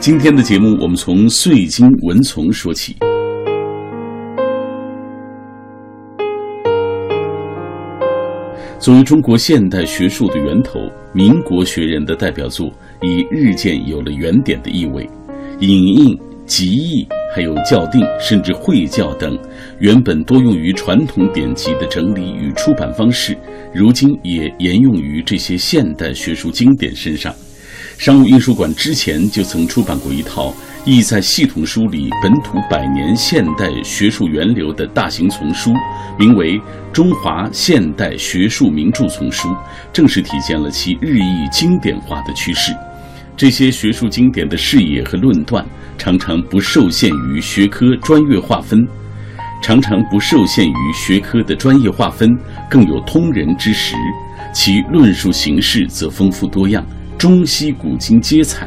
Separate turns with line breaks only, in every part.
今天的节目，我们从岁金文丛说起。作为中国现代学术的源头，民国学人的代表作已日渐有了原点的意味，影印、集译，还有校订，甚至会校等，原本多用于传统典籍的整理与出版方式，如今也沿用于这些现代学术经典身上。商务印书馆之前就曾出版过一套意在系统梳理本土百年现代学术源流的大型丛书，名为《中华现代学术名著丛书》，正是体现了其日益经典化的趋势。这些学术经典的视野和论断，常常不受限于学科专业划分，常常不受限于学科的专业划分，更有通人之实。其论述形式则丰富多样。中西古今皆采，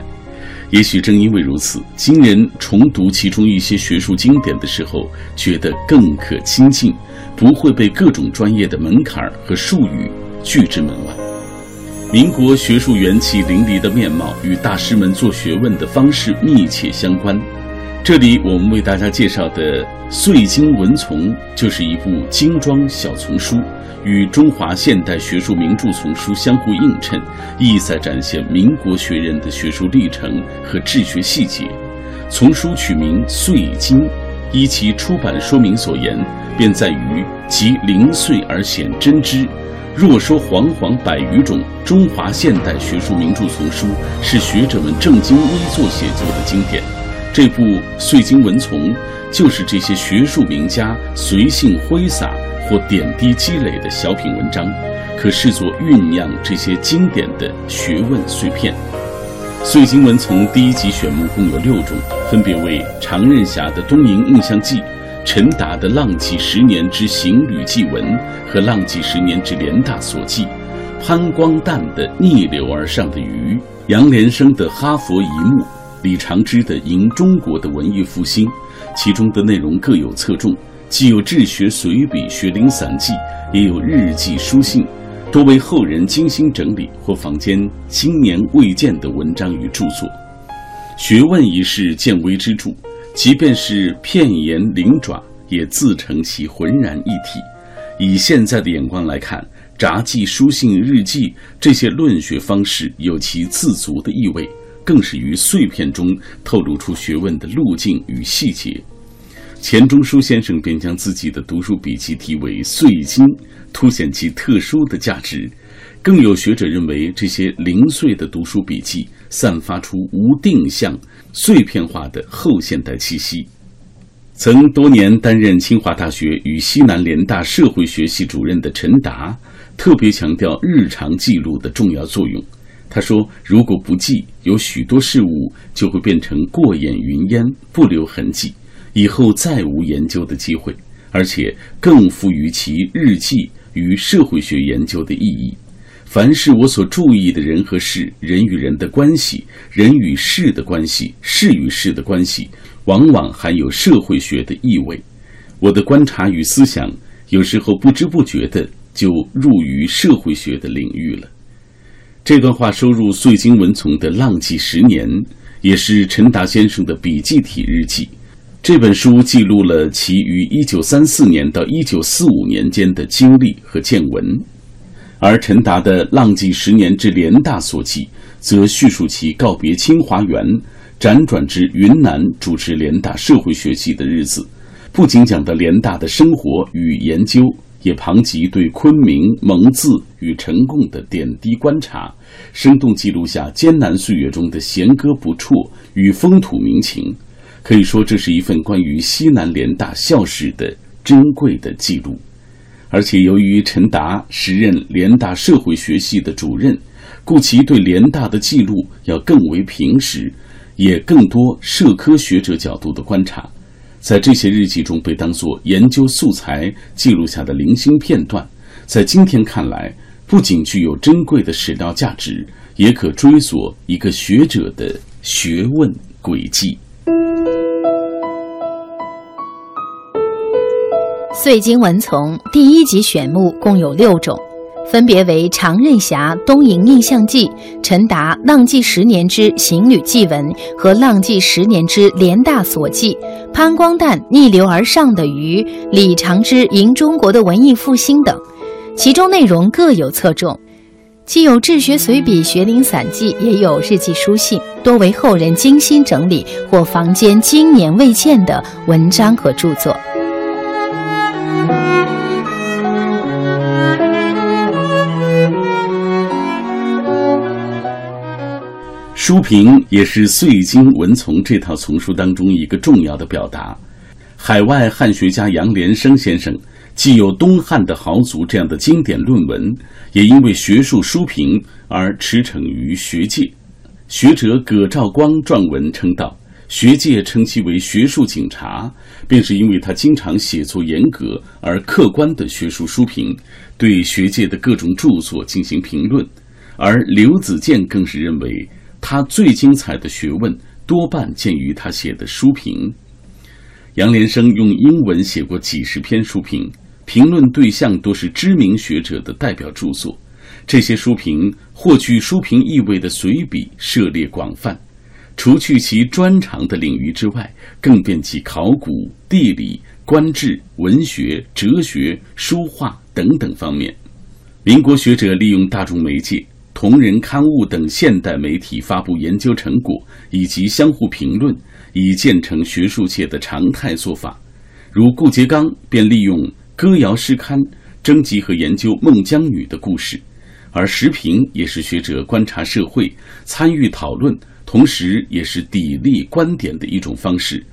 也许正因为如此，今人重读其中一些学术经典的时候，觉得更可亲近，不会被各种专业的门槛和术语拒之门外。民国学术元气淋漓的面貌与大师们做学问的方式密切相关。这里我们为大家介绍的《岁经文丛》就是一部精装小丛书。与中华现代学术名著丛书相互映衬，意在展现民国学人的学术历程和治学细节。丛书取名《岁经》，依其出版说明所言，便在于集零碎而显真知。若说煌煌百余种中华现代学术名著丛书是学者们正襟危坐写作的经典，这部《岁经文丛》就是这些学术名家随性挥洒。或点滴积累的小品文章，可视作酝酿这些经典的学问碎片。《岁经文丛》第一集选目共有六种，分别为常任侠的《东瀛印象记》、陈达的《浪迹十年之行旅记文》和《浪迹十年之联大所记》，潘光旦的《逆流而上的鱼》，杨连生的《哈佛一幕》，李长之的《迎中国的文艺复兴》，其中的内容各有侧重。既有治学随笔、学龄散记，也有日记书信，多为后人精心整理或坊间今年未见的文章与著作。学问一事，见微知著，即便是片言灵爪，也自成其浑然一体。以现在的眼光来看，札记、书信、日记这些论学方式有其自足的意味，更是于碎片中透露出学问的路径与细节。钱钟书先生便将自己的读书笔记题为《碎金》，凸显其特殊的价值。更有学者认为，这些零碎的读书笔记散发出无定向、碎片化的后现代气息。曾多年担任清华大学与西南联大社会学系主任的陈达，特别强调日常记录的重要作用。他说：“如果不记，有许多事物就会变成过眼云烟，不留痕迹。”以后再无研究的机会，而且更赋予其日记与社会学研究的意义。凡是我所注意的人和事、人与人的关系、人与事的关系、事与事的关系，往往含有社会学的意味。我的观察与思想，有时候不知不觉的就入于社会学的领域了。这段话收入《岁金文丛》的《浪迹十年》，也是陈达先生的笔记体日记。这本书记录了其于1934年到1945年间的经历和见闻，而陈达的《浪迹十年之联大所记》则叙述其告别清华园，辗转至云南主持联大社会学系的日子。不仅讲的联大的生活与研究，也旁及对昆明蒙自与呈贡的点滴观察，生动记录下艰难岁月中的弦歌不辍与风土民情。可以说，这是一份关于西南联大校史的珍贵的记录，而且由于陈达时任联大社会学系的主任，故其对联大的记录要更为平实，也更多社科学者角度的观察，在这些日记中被当作研究素材记录下的零星片段，在今天看来，不仅具有珍贵的史料价值，也可追索一个学者的学问轨迹。
《岁经文丛》第一集选目共有六种，分别为常任侠《东瀛印象记》，陈达《浪迹十年之行旅记文》和《浪迹十年之联大所记》，潘光旦《逆流而上的鱼》，李长之《迎中国的文艺复兴》等，其中内容各有侧重，既有治学随笔、学龄散记，也有日记书信，多为后人精心整理或坊间经年未见的文章和著作。
书评也是岁经文丛这套丛书当中一个重要的表达。海外汉学家杨连生先生既有东汉的豪族这样的经典论文，也因为学术书评而驰骋于学界。学者葛兆光撰文称道：“学界称其为学术警察，便是因为他经常写作严格而客观的学术书评，对学界的各种著作进行评论。”而刘子健更是认为。他最精彩的学问多半见于他写的书评。杨连生用英文写过几十篇书评，评论对象都是知名学者的代表著作。这些书评或具书评意味的随笔涉猎广泛，除去其专长的领域之外，更遍及考古、地理、官制、文学、哲学、书画等等方面。民国学者利用大众媒介。同人刊物等现代媒体发布研究成果以及相互评论，已建成学术界的常态做法。如顾颉刚便利用歌谣诗刊征集和研究孟姜女的故事，而时评也是学者观察社会、参与讨论，同时也是砥砺观点的一种方式。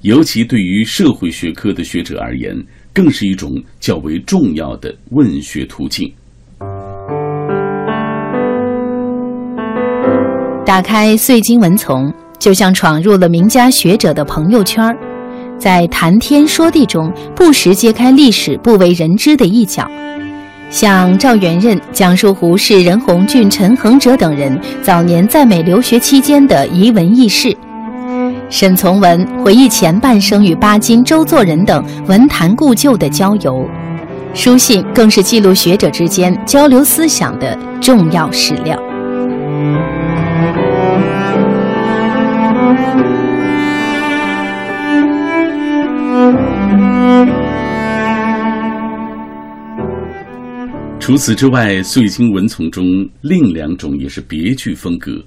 尤其对于社会学科的学者而言，更是一种较为重要的问学途径。
打开岁经文丛，就像闯入了名家学者的朋友圈，在谈天说地中，不时揭开历史不为人知的一角。像赵元任讲述胡适、任鸿俊、陈恒哲等人早年在美留学期间的遗闻轶事；沈从文回忆前半生与巴金、周作人等文坛故旧的交游；书信更是记录学者之间交流思想的重要史料。
除此之外，岁经文丛中另两种也是别具风格。《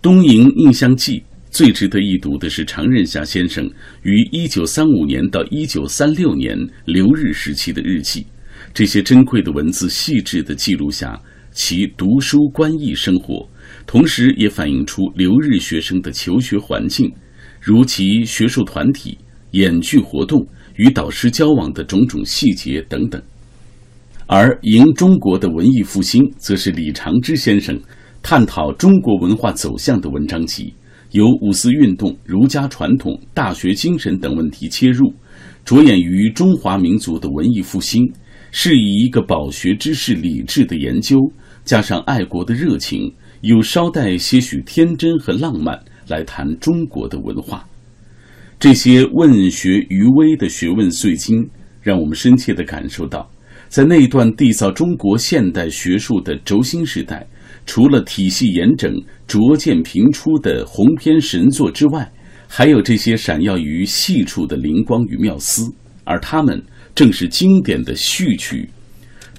东瀛印象记》最值得一读的是常任侠先生于一九三五年到一九三六年留日时期的日记。这些珍贵的文字，细致地记录下其读书观艺生活，同时也反映出留日学生的求学环境，如其学术团体、演剧活动与导师交往的种种细节等等。而《迎中国的文艺复兴》则是李长之先生探讨中国文化走向的文章集，由五四运动、儒家传统、大学精神等问题切入，着眼于中华民族的文艺复兴，是以一个饱学知识、理智的研究，加上爱国的热情，又稍带些许天真和浪漫来谈中国的文化。这些问学余微的学问碎经，让我们深切地感受到。在那段缔造中国现代学术的轴心时代，除了体系严整、拙见频出的鸿篇神作之外，还有这些闪耀于细处的灵光与妙思，而他们正是经典的序曲，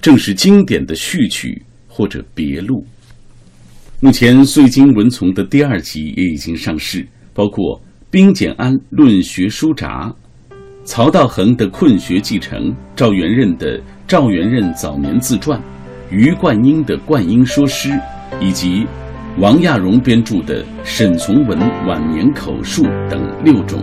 正是经典的序曲或者别录。目前《碎经文丛》的第二集也已经上市，包括冰简安论学书札。曹道衡的《困学继承》，赵元任的《赵元任早年自传》，余冠英的《冠英说诗》，以及王亚荣编著的《沈从文晚年口述》等六种。